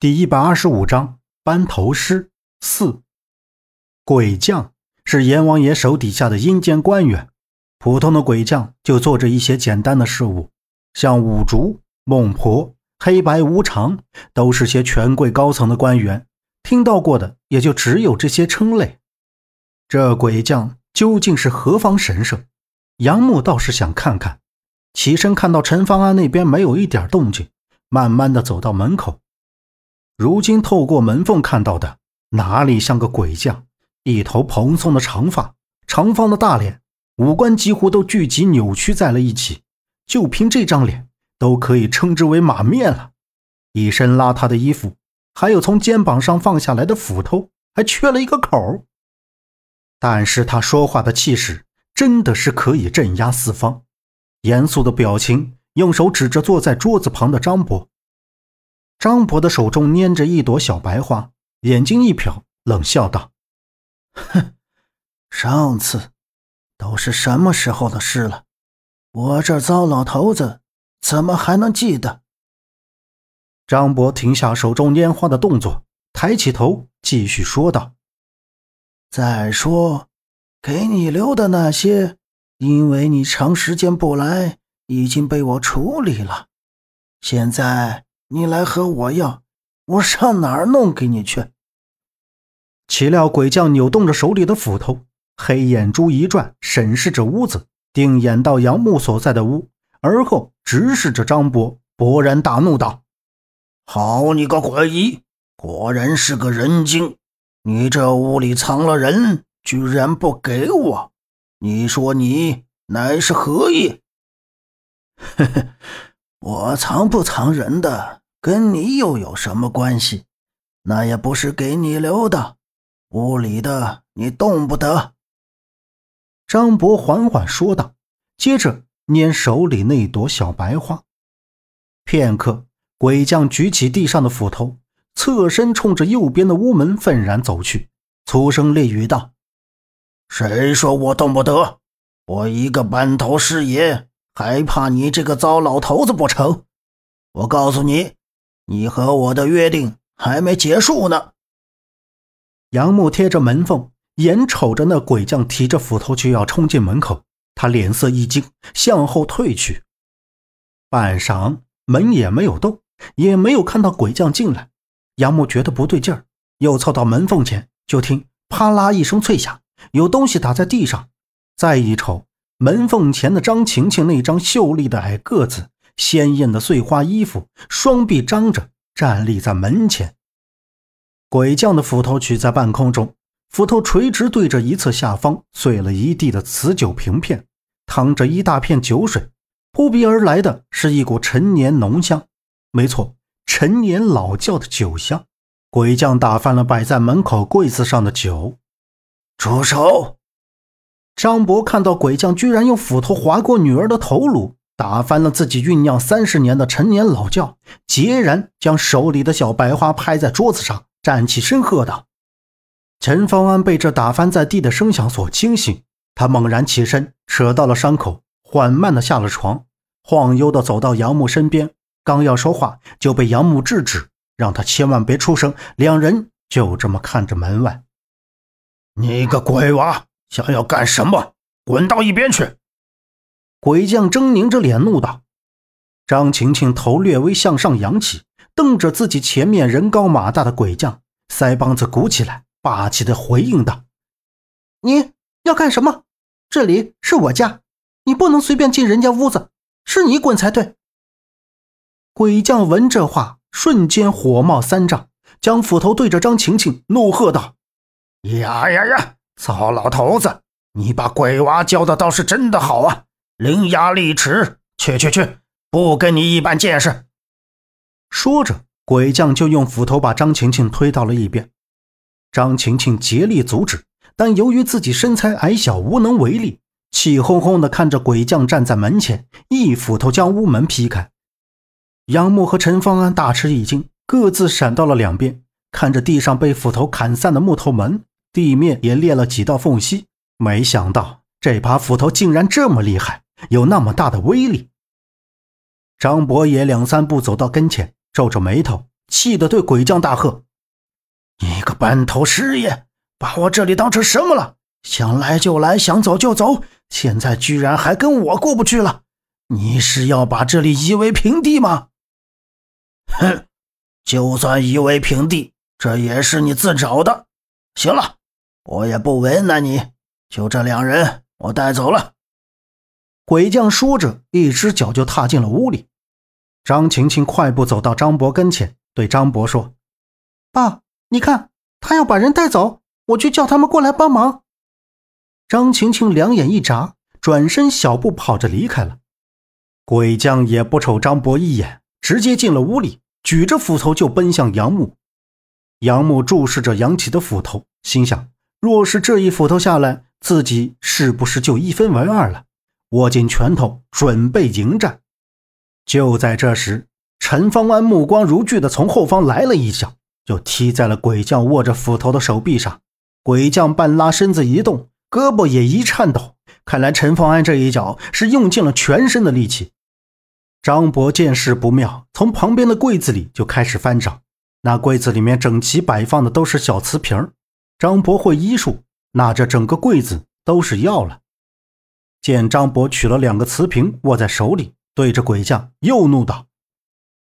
第一百二十五章班头师四。鬼将是阎王爷手底下的阴间官员，普通的鬼将就做着一些简单的事务，像五竹、孟婆、黑白无常，都是些权贵高层的官员，听到过的也就只有这些称谓。这鬼将究竟是何方神圣？杨木倒是想看看。起身看到陈方安那边没有一点动静，慢慢的走到门口。如今透过门缝看到的，哪里像个鬼将？一头蓬松的长发，长方的大脸，五官几乎都聚集扭曲在了一起。就凭这张脸，都可以称之为马面了。一身邋遢的衣服，还有从肩膀上放下来的斧头，还缺了一个口。但是他说话的气势，真的是可以镇压四方。严肃的表情，用手指着坐在桌子旁的张博。张博的手中捏着一朵小白花，眼睛一瞟，冷笑道：“哼，上次都是什么时候的事了？我这糟老头子怎么还能记得？”张博停下手中拈花的动作，抬起头，继续说道：“再说，给你留的那些，因为你长时间不来，已经被我处理了。现在……”你来和我要，我上哪儿弄给你去？岂料鬼将扭动着手里的斧头，黑眼珠一转，审视着屋子，定眼到杨木所在的屋，而后直视着张博，勃然大怒道：“好你个鬼医，果然是个人精！你这屋里藏了人，居然不给我，你说你乃是何意？”呵呵，我藏不藏人的？跟你又有什么关系？那也不是给你留的，屋里的你动不得。”张博缓缓说道，接着拈手里那朵小白花。片刻，鬼将举起地上的斧头，侧身冲着右边的屋门愤然走去，粗声厉语道：“谁说我动不得？我一个班头师爷，还怕你这个糟老头子不成？我告诉你。”你和我的约定还没结束呢。杨木贴着门缝，眼瞅着那鬼将提着斧头就要冲进门口，他脸色一惊，向后退去。半晌，门也没有动，也没有看到鬼将进来。杨木觉得不对劲儿，又凑到门缝前，就听啪啦一声脆响，有东西打在地上。再一瞅，门缝前的张晴晴那张秀丽的矮个子。鲜艳的碎花衣服，双臂张着站立在门前。鬼将的斧头举在半空中，斧头垂直对着一侧下方碎了一地的瓷酒瓶片，淌着一大片酒水，扑鼻而来的是一股陈年浓香。没错，陈年老窖的酒香。鬼将打翻了摆在门口柜子上的酒，住手！张博看到鬼将居然用斧头划过女儿的头颅。打翻了自己酝酿三十年的陈年老窖，截然将手里的小白花拍在桌子上，站起身喝道：“陈方安被这打翻在地的声响所惊醒，他猛然起身，扯到了伤口，缓慢的下了床，晃悠的走到杨木身边，刚要说话，就被杨木制止，让他千万别出声。两人就这么看着门外。你个鬼娃，想要干什么？滚到一边去！鬼将狰狞着脸怒道：“张晴晴头略微向上扬起，瞪着自己前面人高马大的鬼将，腮帮子鼓起来，霸气的回应道：‘你要干什么？这里是我家，你不能随便进人家屋子，是你滚才对。’鬼将闻这话，瞬间火冒三丈，将斧头对着张晴晴怒喝道：‘呀呀呀！糟老头子，你把鬼娃教的倒是真的好啊！’”伶牙俐齿，去去去，不跟你一般见识。说着，鬼将就用斧头把张晴晴推到了一边。张晴晴竭力阻止，但由于自己身材矮小，无能为力，气哄哄地看着鬼将站在门前，一斧头将屋门劈开。杨木和陈方安大吃一惊，各自闪到了两边，看着地上被斧头砍散的木头门，地面也裂了几道缝隙。没想到这把斧头竟然这么厉害！有那么大的威力。张伯也两三步走到跟前，皱着眉头，气得对鬼将大喝：“你个班头师爷，把我这里当成什么了？想来就来，想走就走，现在居然还跟我过不去了？你是要把这里夷为平地吗？”哼，就算夷为平地，这也是你自找的。行了，我也不为难你，就这两人，我带走了。鬼将说着，一只脚就踏进了屋里。张晴晴快步走到张博跟前，对张博说：“爸，你看，他要把人带走，我去叫他们过来帮忙。”张晴晴两眼一眨，转身小步跑着离开了。鬼将也不瞅张博一眼，直接进了屋里，举着斧头就奔向杨木。杨木注视着扬起的斧头，心想：若是这一斧头下来，自己是不是就一分为二了？握紧拳头，准备迎战。就在这时，陈方安目光如炬的从后方来了一脚，就踢在了鬼将握着斧头的手臂上。鬼将半拉身子一动，胳膊也一颤抖。看来陈方安这一脚是用尽了全身的力气。张博见势不妙，从旁边的柜子里就开始翻找。那柜子里面整齐摆放的都是小瓷瓶张博会医术，那这整个柜子都是药了。见张博取了两个瓷瓶握在手里。对着鬼将又怒道：“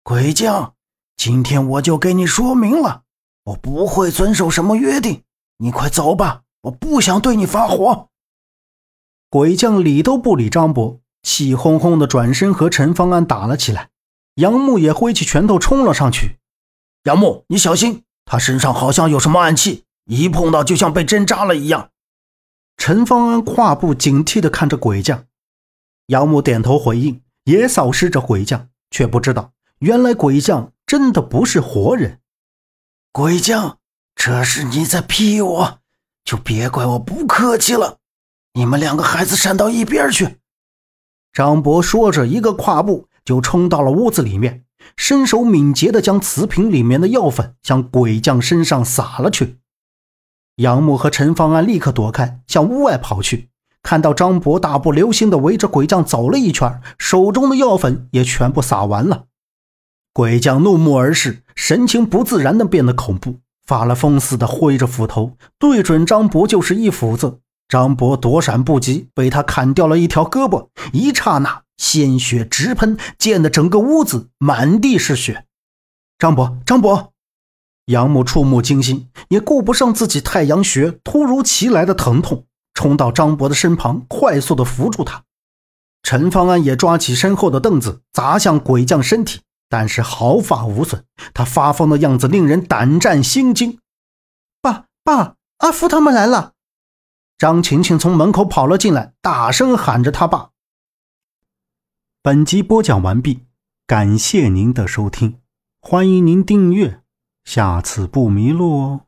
鬼将，今天我就给你说明了，我不会遵守什么约定。你快走吧，我不想对你发火。”鬼将理都不理张博，气哄哄的转身和陈方安打了起来。杨木也挥起拳头冲了上去：“杨木，你小心，他身上好像有什么暗器，一碰到就像被针扎了一样。”陈方安跨步警惕的看着鬼将，杨木点头回应。也扫视着鬼将，却不知道原来鬼将真的不是活人。鬼将，这是你在逼我，就别怪我不客气了。你们两个孩子闪到一边去！张博说着，一个跨步就冲到了屋子里面，身手敏捷的将瓷瓶里面的药粉向鬼将身上撒了去。杨木和陈方安立刻躲开，向屋外跑去。看到张博大步流星地围着鬼将走了一圈，手中的药粉也全部撒完了。鬼将怒目而视，神情不自然地变得恐怖，发了疯似的挥着斧头，对准张博就是一斧子。张博躲闪不及，被他砍掉了一条胳膊，一刹那鲜血直喷，溅得整个屋子满地是血。张博，张博，杨木触目惊心，也顾不上自己太阳穴突如其来的疼痛。冲到张博的身旁，快速的扶住他。陈方安也抓起身后的凳子砸向鬼将身体，但是毫发无损。他发疯的样子令人胆战心惊。爸爸，阿福他们来了！张晴晴从门口跑了进来，大声喊着他爸。本集播讲完毕，感谢您的收听，欢迎您订阅，下次不迷路哦。